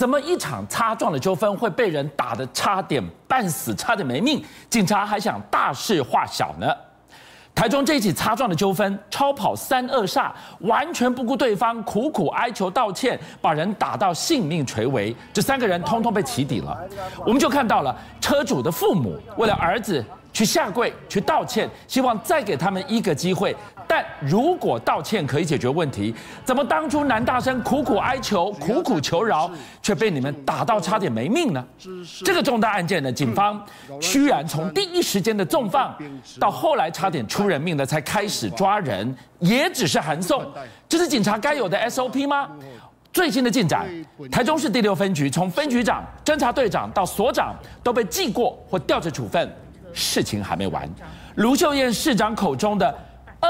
怎么一场擦撞的纠纷会被人打得差点半死、差点没命？警察还想大事化小呢？台中这起擦撞的纠纷，超跑三恶煞完全不顾对方，苦苦哀求道歉，把人打到性命垂危，这三个人通通被起底了。我们就看到了车主的父母为了儿子去下跪去道歉，希望再给他们一个机会。但如果道歉可以解决问题，怎么当初男大生苦苦哀求、苦苦求饶，却被你们打到差点没命呢？这个重大案件呢，警方居然从第一时间的纵放，到后来差点出人命的才开始抓人，也只是函送，这是警察该有的 SOP 吗？最新的进展，台中市第六分局从分局长、侦查队长到所长都被记过或调职处分，事情还没完。卢秀燕市长口中的。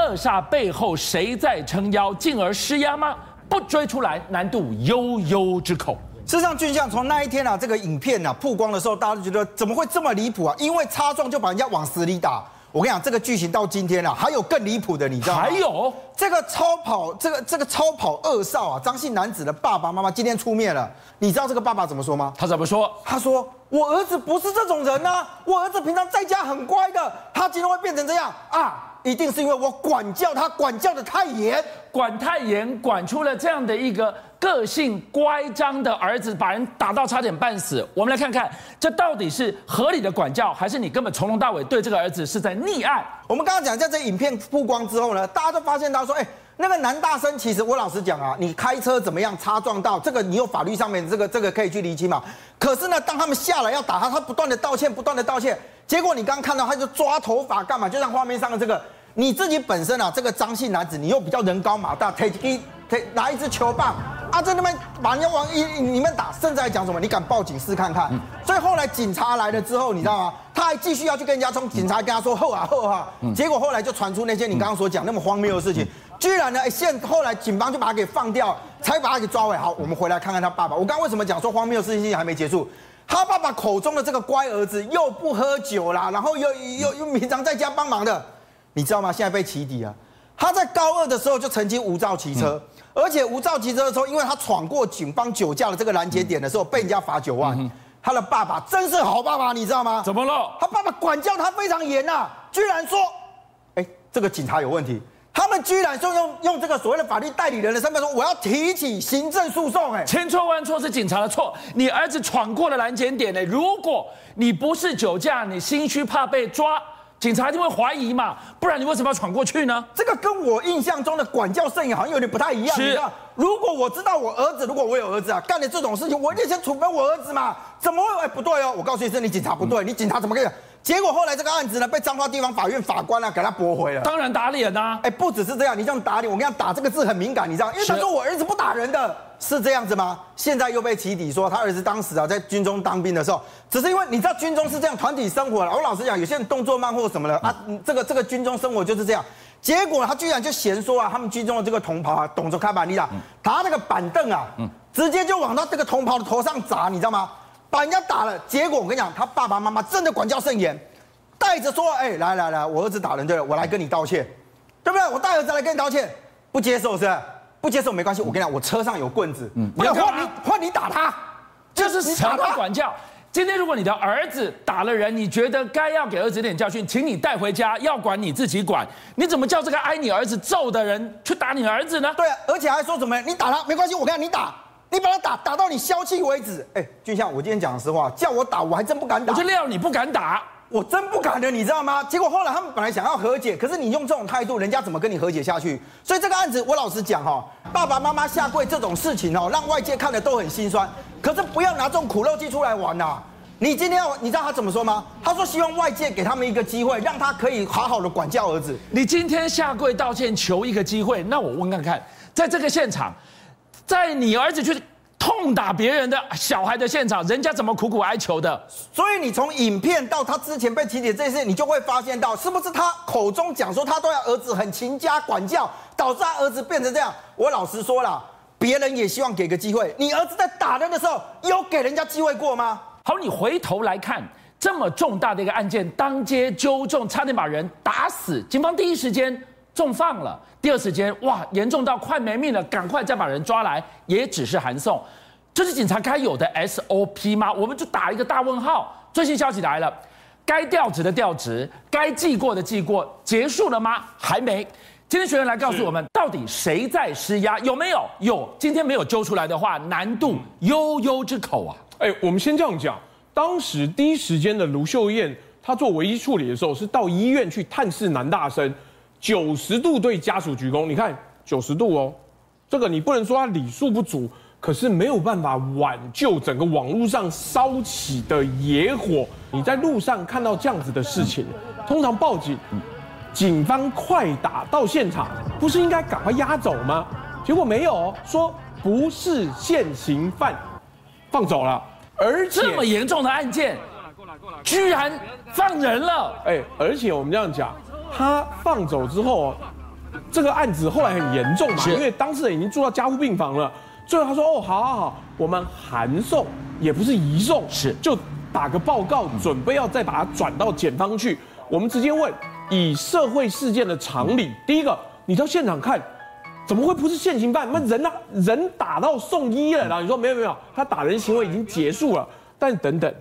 二煞背后谁在撑腰，进而施压吗？不追出来，难度悠悠之口。事实上，俊相从那一天啊，这个影片啊曝光的时候，大家都觉得怎么会这么离谱啊？因为擦撞就把人家往死里打。我跟你讲，这个剧情到今天啊，还有更离谱的，你知道吗？还有这个超跑，这个这个超跑二少啊，张姓男子的爸爸妈妈今天出面了。你知道这个爸爸怎么说吗？他怎么说？他说：“我儿子不是这种人啊，我儿子平常在家很乖的，他今天会变成这样啊？”一定是因为我管教他，管教的太严，管太严，管出了这样的一个个性乖张的儿子，把人打到差点半死。我们来看看，这到底是合理的管教，还是你根本从头到尾对这个儿子是在溺爱？我们刚刚讲，在这影片曝光之后呢，大家都发现他说，哎，那个男大生，其实我老实讲啊，你开车怎么样擦撞到这个，你有法律上面这个这个可以去厘清嘛。可是呢，当他们下来要打他，他不断的道歉，不断的道歉。结果你刚看到他就抓头发干嘛？就像画面上的这个，你自己本身啊，这个张姓男子，你又比较人高马大，推一推拿一支球棒啊，在那边把人家往一里面打，甚至还讲什么？你敢报警试看看？所以后来警察来了之后，你知道吗？他还继续要去跟人家冲，警察跟他说后啊后啊，结果后来就传出那些你刚刚所讲那么荒谬的事情，居然呢，现后来警方就把他给放掉，才把他给抓回来。好，我们回来看看他爸爸。我刚刚为什么讲说荒谬的事情还没结束？他爸爸口中的这个乖儿子又不喝酒啦，然后又又又平常在家帮忙的，你知道吗？现在被起底了。他在高二的时候就曾经无照骑车，而且无照骑车的时候，因为他闯过警方酒驾的这个拦截点的时候，被人家罚九万。他的爸爸真是好爸爸，你知道吗？怎么了？他爸爸管教他非常严呐，居然说，哎，这个警察有问题。他们居然就用用这个所谓的法律代理人的身份说，我要提起行政诉讼，哎，千错万错是警察的错，你儿子闯过了拦截点呢，如果你不是酒驾，你心虚怕被抓，警察一定会怀疑嘛，不然你为什么要闯过去呢？这个跟我印象中的管教摄影好像有点不太一样，是如果我知道我儿子，如果我有儿子啊，干了这种事情，我一定先处分我儿子嘛，怎么会？哎，不对哦，我告诉你，是你警察不对，嗯、你警察怎么可以？结果后来这个案子呢，被彰化地方法院法官呢、啊、给他驳回了。当然打脸呐、啊！哎，不只是这样，你这样打脸，我跟你讲，打这个字很敏感，你知道？因为他说我儿子不打人的，是这样子吗？现在又被起底说他儿子当时啊在军中当兵的时候，只是因为你知道军中是这样团体生活了。我老实讲，有些人动作慢或什么的啊，这个这个军中生活就是这样。结果他居然就嫌说啊，他们军中的这个同袍啊，懂着开板栗啦，他那个板凳啊，直接就往他这个同袍的头上砸，你知道吗？把人家打了。结果我跟你讲，他爸爸妈妈真的管教甚严。带着说，哎，来来来，我儿子打人对了，我来跟你道歉，对不对？我带儿子来跟你道歉，不接受是不是？不接受没关系，我跟你讲，我车上有棍子，嗯，不要换你换你打他，就是什么管教？今天如果你的儿子打了人，你觉得该要给儿子点教训，请你带回家，要管你自己管，你怎么叫这个挨你儿子揍的人去打你儿子呢？对啊，而且还说什么？你打他没关系，我跟你讲，你打，你把他打打到你消气为止。哎，俊相，我今天讲的实话，叫我打我还真不敢打，我就料你不敢打。我真不敢的，你知道吗？结果后来他们本来想要和解，可是你用这种态度，人家怎么跟你和解下去？所以这个案子，我老实讲哈，爸爸妈妈下跪这种事情哦，让外界看的都很心酸。可是不要拿这种苦肉计出来玩呐！你今天要，你知道他怎么说吗？他说希望外界给他们一个机会，让他可以好好的管教儿子。你今天下跪道歉求一个机会，那我问看看，在这个现场，在你儿子去。痛打别人的小孩的现场，人家怎么苦苦哀求的？所以你从影片到他之前被起底这件事，你就会发现到，是不是他口中讲说他都要儿子很勤加管教，导致他儿子变成这样？我老实说了，别人也希望给个机会。你儿子在打人的时候，有给人家机会过吗？好，你回头来看这么重大的一个案件，当街纠众，差点把人打死，警方第一时间。重放了，第二时间哇，严重到快没命了，赶快再把人抓来，也只是函送。这是警察该有的 SOP 吗？我们就打一个大问号。最新消息来了，该调职的调职，该记过的记过，结束了吗？还没。今天学员来告诉我们，到底谁在施压？有没有？有。今天没有揪出来的话，难度悠悠之口啊！哎，我们先这样讲，当时第一时间的卢秀燕，她做唯一处理的时候，是到医院去探视男大生，九十度对家属鞠躬。你看，九十度哦，这个你不能说他礼数不足。可是没有办法挽救整个网络上烧起的野火。你在路上看到这样子的事情，通常报警，警方快打到现场，不是应该赶快押走吗？结果没有，说不是现行犯，放走了，而且这么严重的案件，居然放人了。哎，而且我们这样讲，他放走之后，这个案子后来很严重嘛，因为当事人已经住到加护病房了。最后他说：“哦，好好好，我们函送，也不是移送，是就打个报告，准备要再把它转到检方去。我们直接问，以社会事件的常理，第一个，你到现场看，怎么会不是现行犯？那人呢？人打到送医了，然后你说没有没有，他打人行为已经结束了。但等等，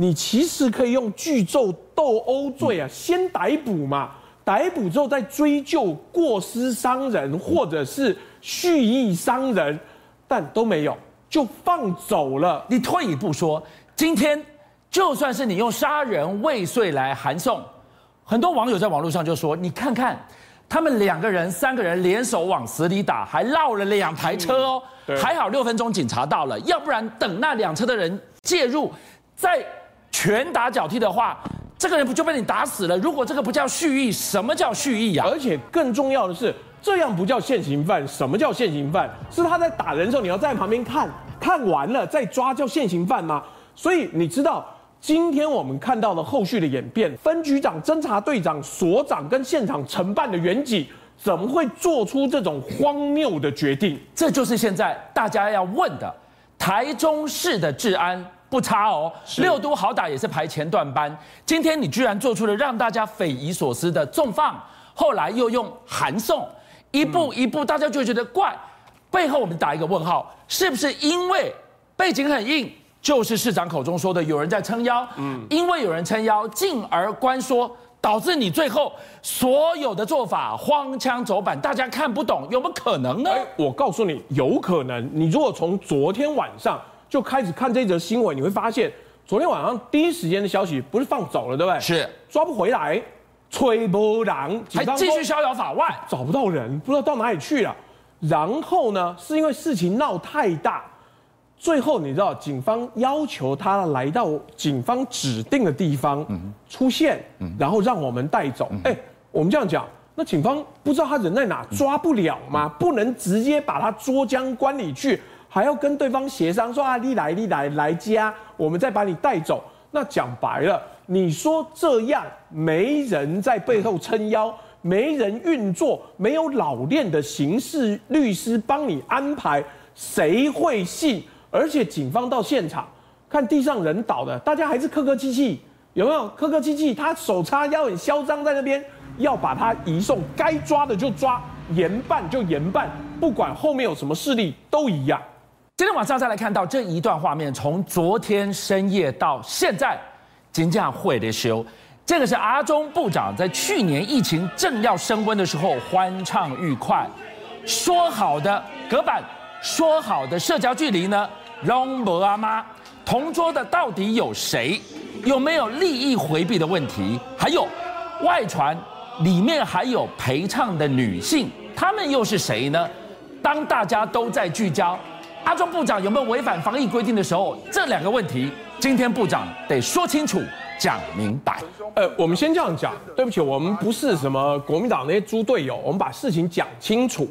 你其实可以用聚众斗殴罪啊，先逮捕嘛，逮捕之后再追究过失伤人或者是蓄意伤人。”但都没有，就放走了。你退一步说，今天就算是你用杀人未遂来函送，很多网友在网络上就说：“你看看，他们两个人、三个人联手往死里打，还绕了两台车哦，还好六分钟警察到了，要不然等那两车的人介入，再拳打脚踢的话，这个人不就被你打死了？如果这个不叫蓄意，什么叫蓄意啊？而且更重要的是。”这样不叫现行犯，什么叫现行犯？是他在打人的时候，你要在旁边看，看完了再抓叫现行犯吗？所以你知道今天我们看到了后续的演变，分局长、侦查队长、所长跟现场承办的员警，怎么会做出这种荒谬的决定？这就是现在大家要问的。台中市的治安不差哦，六都好歹也是排前段班，今天你居然做出了让大家匪夷所思的重放，后来又用函送。一步一步，大家就觉得怪，背后我们打一个问号，是不是因为背景很硬，就是市长口中说的有人在撑腰，嗯，因为有人撑腰，进而关说，导致你最后所有的做法荒腔走板，大家看不懂，有没有可能呢？我告诉你，有可能。你如果从昨天晚上就开始看这则新闻，你会发现，昨天晚上第一时间的消息不是放走了，对不对？是抓不回来。吹波浪，还继续逍遥法外，找不到人，不知道到哪里去了。然后呢，是因为事情闹太大，最后你知道，警方要求他来到警方指定的地方出现，然后让我们带走。哎，我们这样讲，那警方不知道他人在哪，抓不了吗？不能直接把他捉将关里去，还要跟对方协商说啊，你来，你来，来家，我们再把你带走。那讲白了。你说这样没人在背后撑腰，没人运作，没有老练的刑事律师帮你安排，谁会信？而且警方到现场看地上人倒的，大家还是客客气气，有没有？客客气气，他手叉腰很嚣张在那边，要把他移送，该抓的就抓，严办就严办，不管后面有什么势力都一样。今天晚上再来看到这一段画面，从昨天深夜到现在。金价会的修，这个是阿中部长在去年疫情正要升温的时候欢畅愉快，说好的隔板，说好的社交距离呢？拢无啊妈，同桌的到底有谁？有没有利益回避的问题？还有外传里面还有陪唱的女性，她们又是谁呢？当大家都在聚焦阿中部长有没有违反防疫规定的时候，这两个问题。今天部长得说清楚、讲明白。呃，我们先这样讲，对不起，我们不是什么国民党那些猪队友，我们把事情讲清楚。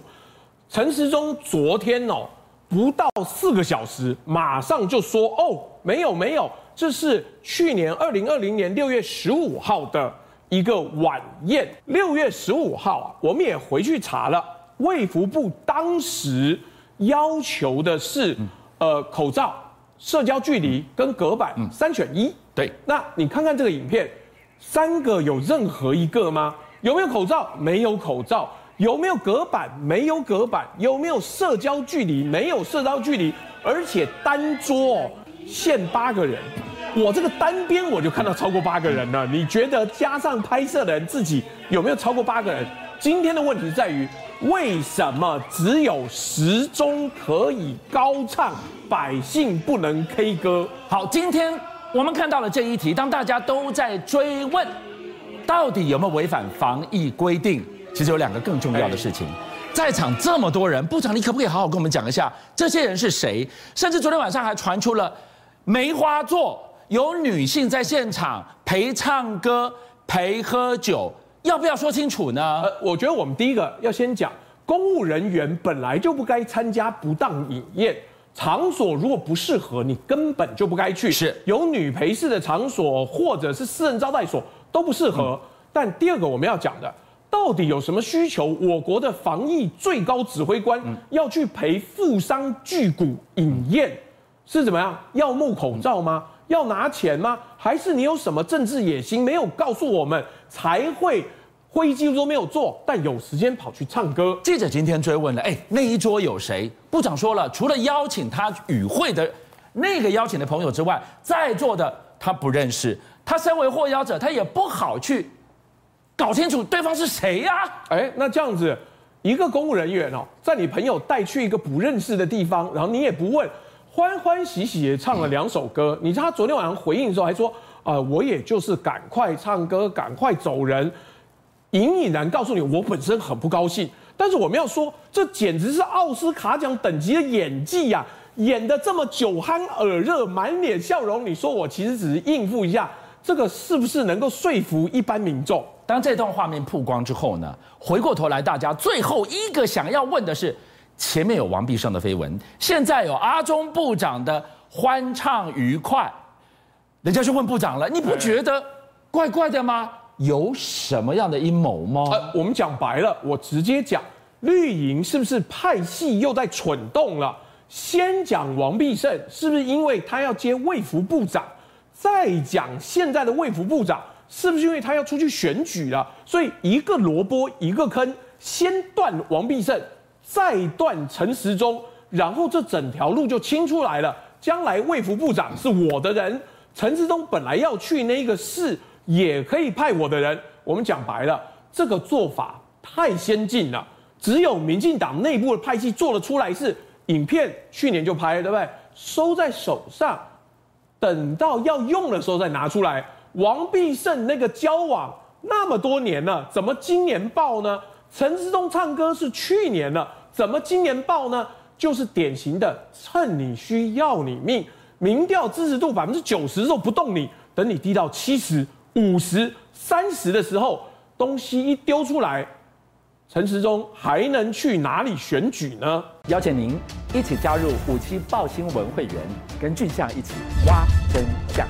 陈时中昨天哦，不到四个小时，马上就说哦，没有没有，这是去年二零二零年六月十五号的一个晚宴。六月十五号啊，我们也回去查了，卫福部当时要求的是呃口罩。社交距离跟隔板三选一，对。那你看看这个影片，三个有任何一个吗？有没有口罩？没有口罩。有没有隔板？没有隔板。有没有社交距离？没有社交距离。而且单桌限八个人，我这个单边我就看到超过八个人了。你觉得加上拍摄的人自己有没有超过八个人？今天的问题在于，为什么只有时钟可以高唱，百姓不能 K 歌？好，今天我们看到了这一题，当大家都在追问，到底有没有违反防疫规定？其实有两个更重要的事情。在场这么多人，部长，你可不可以好好跟我们讲一下这些人是谁？甚至昨天晚上还传出了梅花座有女性在现场陪唱歌、陪喝酒。要不要说清楚呢？呃，我觉得我们第一个要先讲，公务人员本来就不该参加不当饮宴场所，如果不适合，你根本就不该去。是有女陪侍的场所或者是私人招待所都不适合。嗯、但第二个我们要讲的，到底有什么需求？我国的防疫最高指挥官要去陪富商巨贾饮宴，是怎么样？要募口罩吗？要拿钱吗？还是你有什么政治野心没有告诉我们，才会会议记录都没有做，但有时间跑去唱歌？记者今天追问了，哎，那一桌有谁？部长说了，除了邀请他与会的那个邀请的朋友之外，在座的他不认识。他身为获邀者，他也不好去搞清楚对方是谁呀？哎，那这样子，一个公务人员哦，在你朋友带去一个不认识的地方，然后你也不问。欢欢喜喜也唱了两首歌，你知道他昨天晚上回应的时候还说，啊、呃，我也就是赶快唱歌，赶快走人，隐隐然告诉你，我本身很不高兴。但是我们要说，这简直是奥斯卡奖等级的演技呀、啊，演得这么酒酣耳热，满脸笑容，你说我其实只是应付一下，这个是不是能够说服一般民众？当这段画面曝光之后呢，回过头来，大家最后一个想要问的是。前面有王必胜的绯闻，现在有阿中部长的欢畅愉快，人家就问部长了，你不觉得怪怪的吗？有什么样的阴谋吗？呃，我们讲白了，我直接讲，绿营是不是派系又在蠢动了？先讲王必胜，是不是因为他要接卫福部长？再讲现在的卫福部长，是不是因为他要出去选举了？所以一个萝卜一个坑，先断王必胜。再断陈时中，然后这整条路就清出来了。将来卫福部长是我的人，陈时中本来要去那个市，也可以派我的人。我们讲白了，这个做法太先进了，只有民进党内部的派系做得出来。是影片去年就拍了，对不对？收在手上，等到要用的时候再拿出来。王必胜那个交往那么多年了，怎么今年爆呢？陈时中唱歌是去年了。怎么今年爆呢？就是典型的趁你需要你命，民调支持度百分之九十的时候不动你，等你低到七十五十三十的时候，东西一丢出来，陈时中还能去哪里选举呢？邀请您一起加入五七报新闻会员，跟俊相一起挖真相。